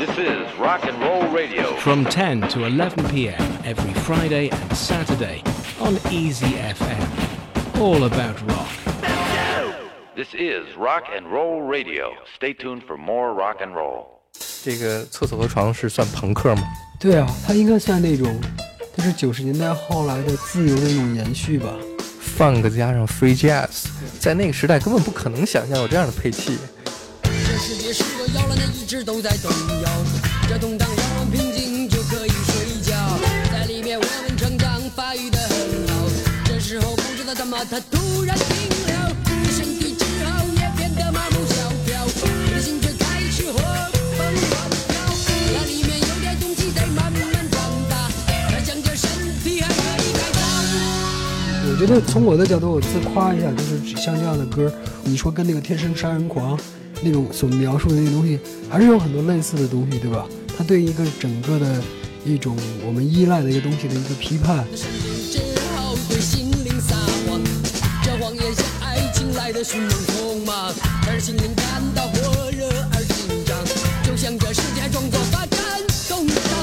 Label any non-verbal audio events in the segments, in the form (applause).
This is Rock and Roll Radio. from 10 to 11 p.m. every Friday and Saturday on Easy FM. All about rock. This is Rock and Roll Radio. Stay tuned for more rock and roll. 这个厕所和床是算朋克吗？对啊，它应该算那种，它是九十年代后来的自由的那种延续吧。 funk 加上 free jazz，在那个时代根本不可能想象有这样的配器。 世界是个摇篮，它一直都在动摇。这动荡让我平静，就可以睡觉。在里面我们成长，发育的很好。这时候不知道怎么，它突然停了，身体只好也变得麻木萧条。我的心却开始活蹦乱跳，那里面有点东西在慢慢长大，它想着身体还可以改造。我觉得从我的角度，我自夸一下，就是像这样的歌，你说跟那个《天生杀人狂》那种所描述的那个东西，还是有很多类似的东西，对吧？它对一个整个的一种我们依赖的一个东西的一个批判，身体只好对心灵撒谎，这谎言像爱情来的迅猛匆忙，让心灵感到火热而紧张，就像这世界装作发展动荡。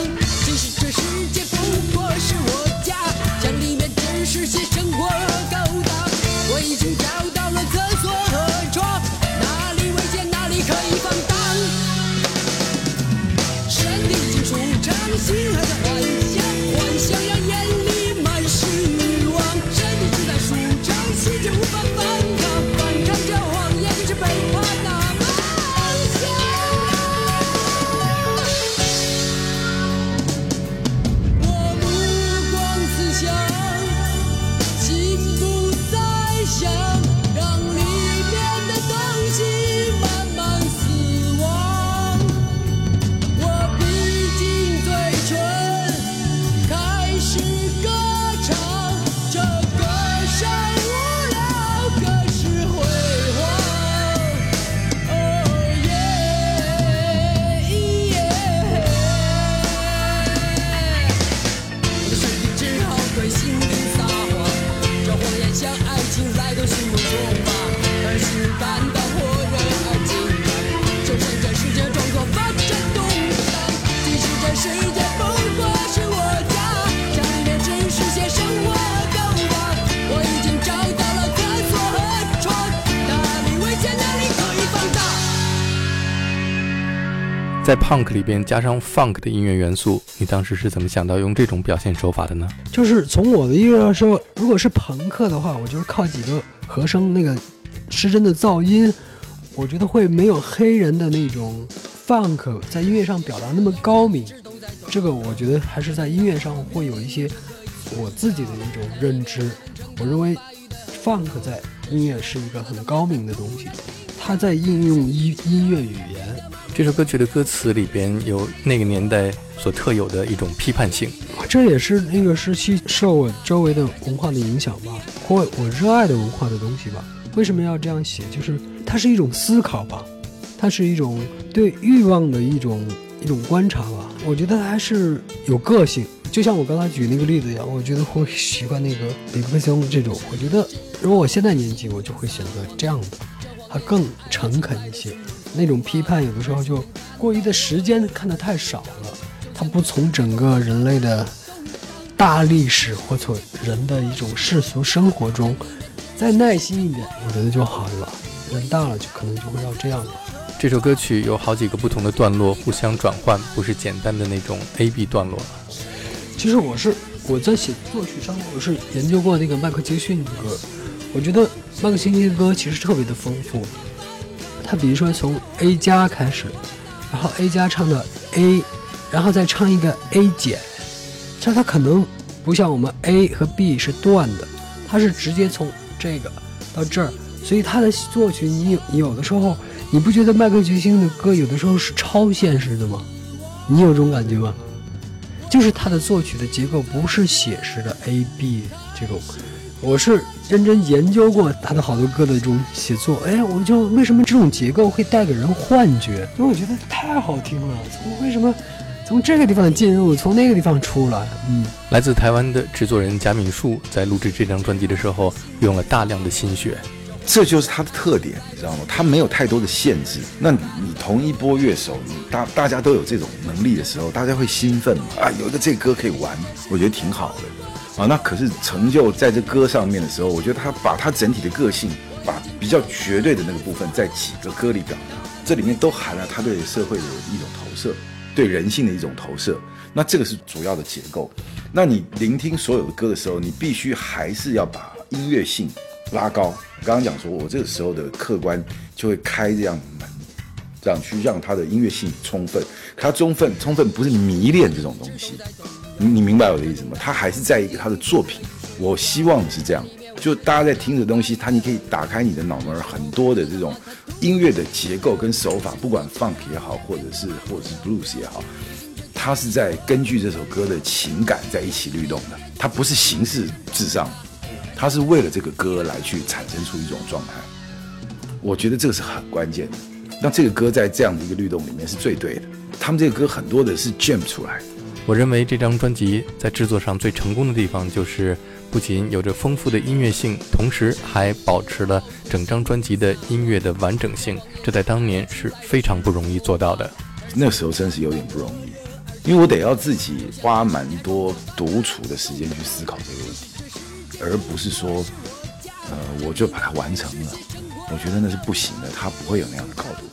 在 punk 里边加上 funk 的音乐元素，你当时是怎么想到用这种表现手法的呢？就是从我的意愿说，如果是朋克的话，我就是靠几个和声那个失真的噪音，我觉得会没有黑人的那种 funk 在音乐上表达那么高明。这个我觉得还是在音乐上会有一些我自己的一种认知。我认为 funk 在音乐是一个很高明的东西，它在应用音音乐语言。这首歌曲的歌词里边有那个年代所特有的一种批判性。这也是那个时期受我周围的文化的影响吧，或我热爱的文化的东西吧。为什么要这样写？就是它是一种思考吧，它是一种对欲望的一种一种观察吧。我觉得还是有个性，就像我刚才举那个例子一样，我觉得会喜欢那个李克强这种。我觉得如果我现在年纪，我就会选择这样的，它更诚恳一些。那种批判有的时候就过于的时间看得太少了，它不从整个人类的大历史或从人的一种世俗生活中，再耐心一点，我觉得就好了。人大了就可能就会要这样了。这首歌曲有好几个不同的段落互相转换，不是简单的那种 A B 段落。其实我是我在写作曲上，我是研究过那个迈克杰逊的歌，我觉得迈克杰逊的歌其实特别的丰富。他比如说从 A 加开始，然后 A 加唱到 A，然后再唱一个 A 减，这他可能不像我们 A 和 B 是断的，他是直接从这个到这儿，所以他的作曲你有你有的时候你不觉得迈克杰逊的歌有的时候是超现实的吗？你有这种感觉吗？就是他的作曲的结构不是写实的 A B 这种，我是认真研究过他的好多歌的这种写作，哎，我就为什么这种结构会带给人幻觉？因为我觉得太好听了，从为什么从这个地方进入，从那个地方出来，嗯，来自台湾的制作人贾敏树在录制这张专辑的时候用了大量的心血。这就是他的特点，你知道吗？他没有太多的限制。那你你同一波乐手，你大大家都有这种能力的时候，大家会兴奋嘛？啊，有一个这歌可以玩，我觉得挺好的。啊，那可是成就在这歌上面的时候，我觉得他把他整体的个性，把比较绝对的那个部分，在几个歌里表达，这里面都含了他对社会的一种投射，对人性的一种投射。那这个是主要的结构。那你聆听所有的歌的时候，你必须还是要把音乐性拉高。刚刚讲说，我这个时候的客观就会开这样门，这样去让他的音乐性充分。他充分充分不是迷恋这种东西，你明白我的意思吗？他还是在一个他的作品。我希望是这样，就大家在听的东西，他你可以打开你的脑门，很多的这种音乐的结构跟手法，不管 funk 也好，或者是或者是 blues 也好。他是在根据这首歌的情感在一起律动的，它不是形式至上，它是为了这个歌来去产生出一种状态。我觉得这个是很关键的。那这个歌在这样的一个律动里面是最对的。他们这个歌很多的是 jam 出来的。我认为这张专辑在制作上最成功的地方，就是不仅有着丰富的音乐性，同时还保持了整张专辑的音乐的完整性。这在当年是非常不容易做到的。那时候真是有点不容易。因为我得要自己花蛮多独处的时间去思考这个问题，而不是说，呃，我就把它完成了。我觉得那是不行的，它不会有那样的高度。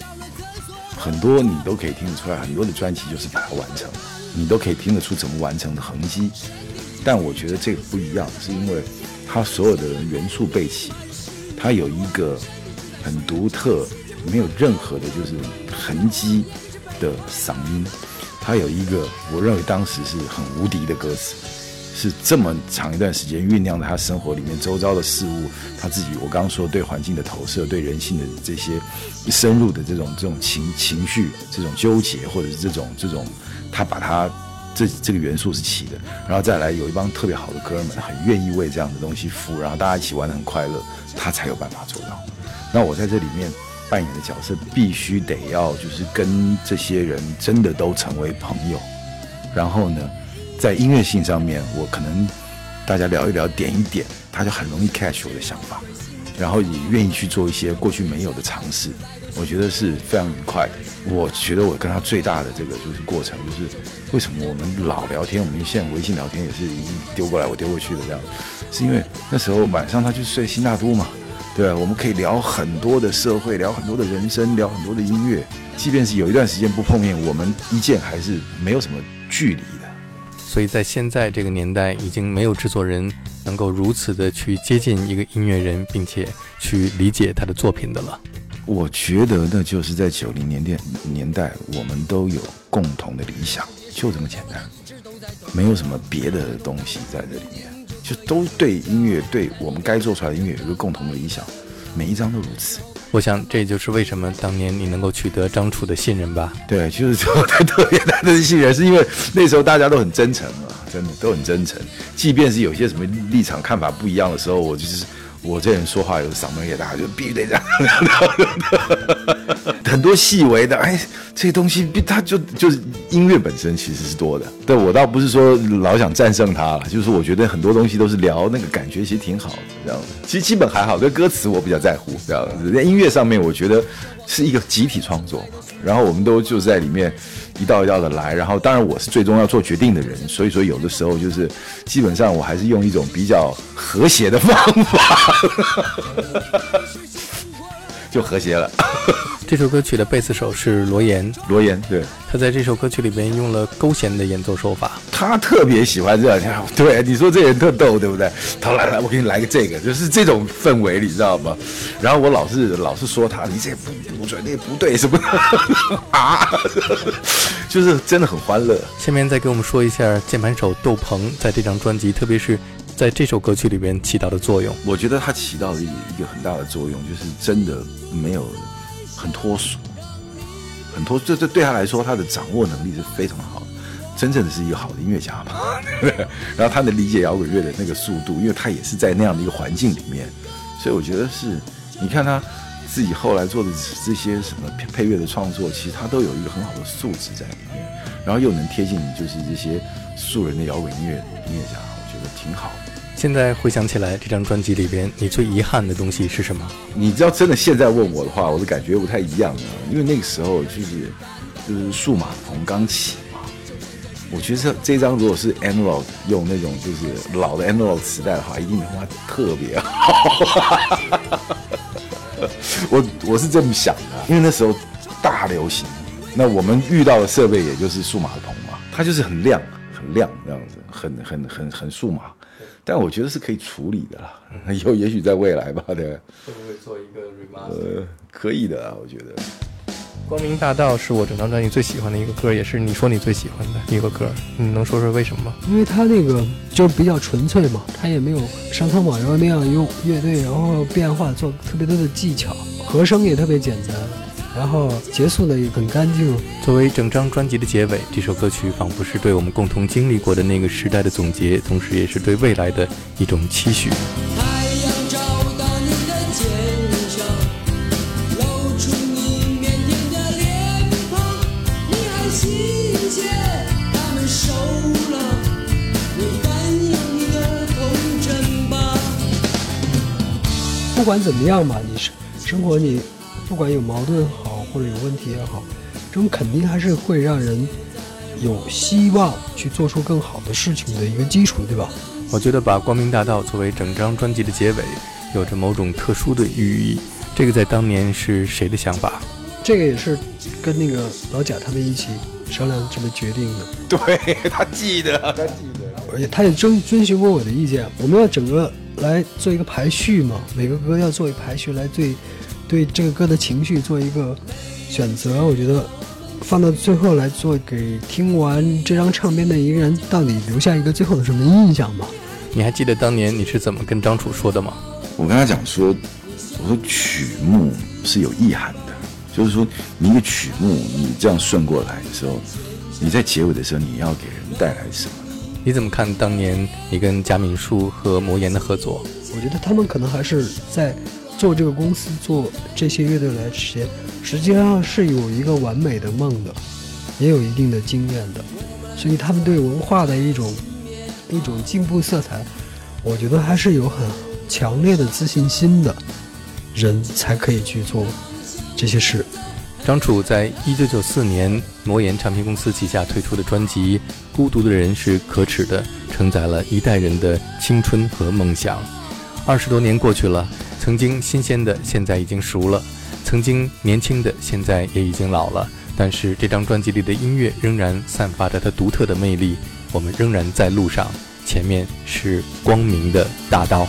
很多你都可以听得出来，很多的专辑就是把它完成，你都可以听得出怎么完成的痕迹。但我觉得这个不一样，是因为它所有的元素备齐，它有一个很独特、没有任何的就是痕迹的嗓音。它有一个，我认为当时是很无敌的歌词，是这么长一段时间酝酿在他生活里面周遭的事物，他自己我刚刚说对环境的投射，对人性的这些深入的这种这种情情绪，这种纠结，或者是这种这种，他把他这这个元素是齐的，然后再来有一帮特别好的哥们，很愿意为这样的东西服，然后大家一起玩得很快乐，他才有办法做到。那我在这里面。扮演的角色必须得要就是跟这些人真的都成为朋友，然后呢，在音乐性上面，我可能大家聊一聊，点一点，他就很容易 catch 我的想法，然后也愿意去做一些过去没有的尝试，我觉得是非常愉快的。我觉得我跟他最大的这个就是过程，就是为什么我们老聊天，我们现在微信聊天也是已经丢过来我丢过去的这样，是因为那时候晚上他就睡新大都嘛。对，我们可以聊很多的社会，聊很多的人生，聊很多的音乐。即便是有一段时间不碰面，我们一见还是没有什么距离。所以在现在这个年代，已经没有制作人能够如此的去接近一个音乐人，并且去理解他的作品的了。我觉得那就是在九零年代年代，我们都有共同的理想，就这么简单，没有什么别的东西在这里面。就都对音乐，对我们该做出来的音乐有一个共同的理想，每一张都如此。我想这就是为什么当年你能够取得张楚的信任吧？对，就是 (laughs) 特特别大的信任，是因为那时候大家都很真诚嘛，真的都很真诚。即便是有些什么立场看法不一样的时候，我就是我这人说话有嗓门也大，就必须得这样。(laughs) 很多细微的，哎，这些东西，它就就是音乐本身其实是多的。对我倒不是说老想战胜它了，就是我觉得很多东西都是聊那个感觉，其实挺好的，这样子其实基本还好，对歌词我比较在乎，这样子。在音乐上面，我觉得是一个集体创作，然后我们都就在里面一道一道的来。然后当然我是最终要做决定的人，所以说有的时候就是基本上我还是用一种比较和谐的方法，(laughs) 就和谐了。(laughs) 这首歌曲的贝斯手是罗岩，罗岩对，他在这首歌曲里边用了勾弦的演奏手法，他特别喜欢这样，对，你说这人特逗，对不对？他来来，我给你来个这个，就是这种氛围，你知道吗？然后我老是老是说他，你这不不准，那不对，什么 (laughs) 啊？(laughs) 就是真的很欢乐。下面再给我们说一下键盘手窦鹏在这张专辑，特别是在这首歌曲里边起到的作用。我觉得他起到了一一个很大的作用，就是真的没有。很脱俗，很脱，这这对他来说，他的掌握能力是非常好的，真正的是一个好的音乐家嘛。(laughs) 然后他能理解摇滚乐的那个速度，因为他也是在那样的一个环境里面，所以我觉得是，你看他自己后来做的这些什么配配乐的创作，其实他都有一个很好的素质在里面，然后又能贴近就是这些素人的摇滚音乐音乐家，我觉得挺好。现在回想起来，这张专辑里边你最遗憾的东西是什么？你知道，真的现在问我的话，我的感觉不太一样啊，因为那个时候就是就是数码棚刚起嘛。我觉得这这张如果是 analog 用那种就是老的 analog 磁带的话，一定他妈特别好。(laughs) 我我是这么想的，因为那时候大流行，那我们遇到的设备也就是数码棚嘛，它就是很亮很亮这样子，很很很很数码。但我觉得是可以处理的啦，以后也许在未来吧，对。会不会做一个 remaster？呃，可以的啊，我觉得。光明大道是我整张专辑最喜欢的一个歌，也是你说你最喜欢的一个歌。你能说说为什么吗？因为它那个就比较纯粹嘛，它也没有像苍马油那样用乐队，然后变化做特别多的技巧，和声也特别简单，然后结束的也很干净。作为整张专辑的结尾，这首歌曲仿佛是对我们共同经历过的那个时代的总结，同时也是对未来的一种期许。不管怎么样吧，你生生活你不管有矛盾或者有问题也好，这种肯定还是会让人有希望去做出更好的事情的一个基础，对吧？我觉得把《光明大道》作为整张专辑的结尾，有着某种特殊的寓意。这个在当年是谁的想法？这个也是跟那个老贾他们一起商量这么决定的。(laughs) 对他记得，他记得。而且他也遵遵循过我的意见，我们要整个来做一个排序嘛，每个歌要做一个排序，来对对这个歌的情绪做一个选择。我觉得放到最后来做，给听完这张唱片的一个人到底留下一个最后的什么印象吧。你还记得当年你是怎么跟张楚说的吗？我跟他讲说，我说曲目是有意涵的，就是说你一个曲目你这样顺过来的时候，你在结尾的时候你要给人带来什么呢？你怎么看当年你跟贾敏树和魔岩的合作？我觉得他们可能还是在做这个公司、做这些乐队来之前，实际上是有一个完美的梦的，也有一定的经验的，所以他们对文化的一种一种进步色彩，我觉得还是有很强烈的自信心的人才可以去做这些事。张楚在一九九四年魔岩唱片公司旗下推出的专辑《孤独的人是可耻的》，承载了一代人的青春和梦想。二十多年过去了，曾经新鲜的现在已经熟了，曾经年轻的现在也已经老了。但是这张专辑里的音乐仍然散发着它独特的魅力，我们仍然在路上，前面是光明的大道。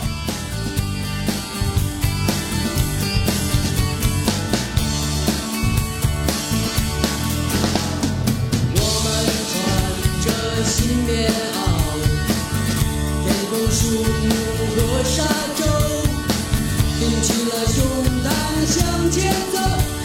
勇敢向前走。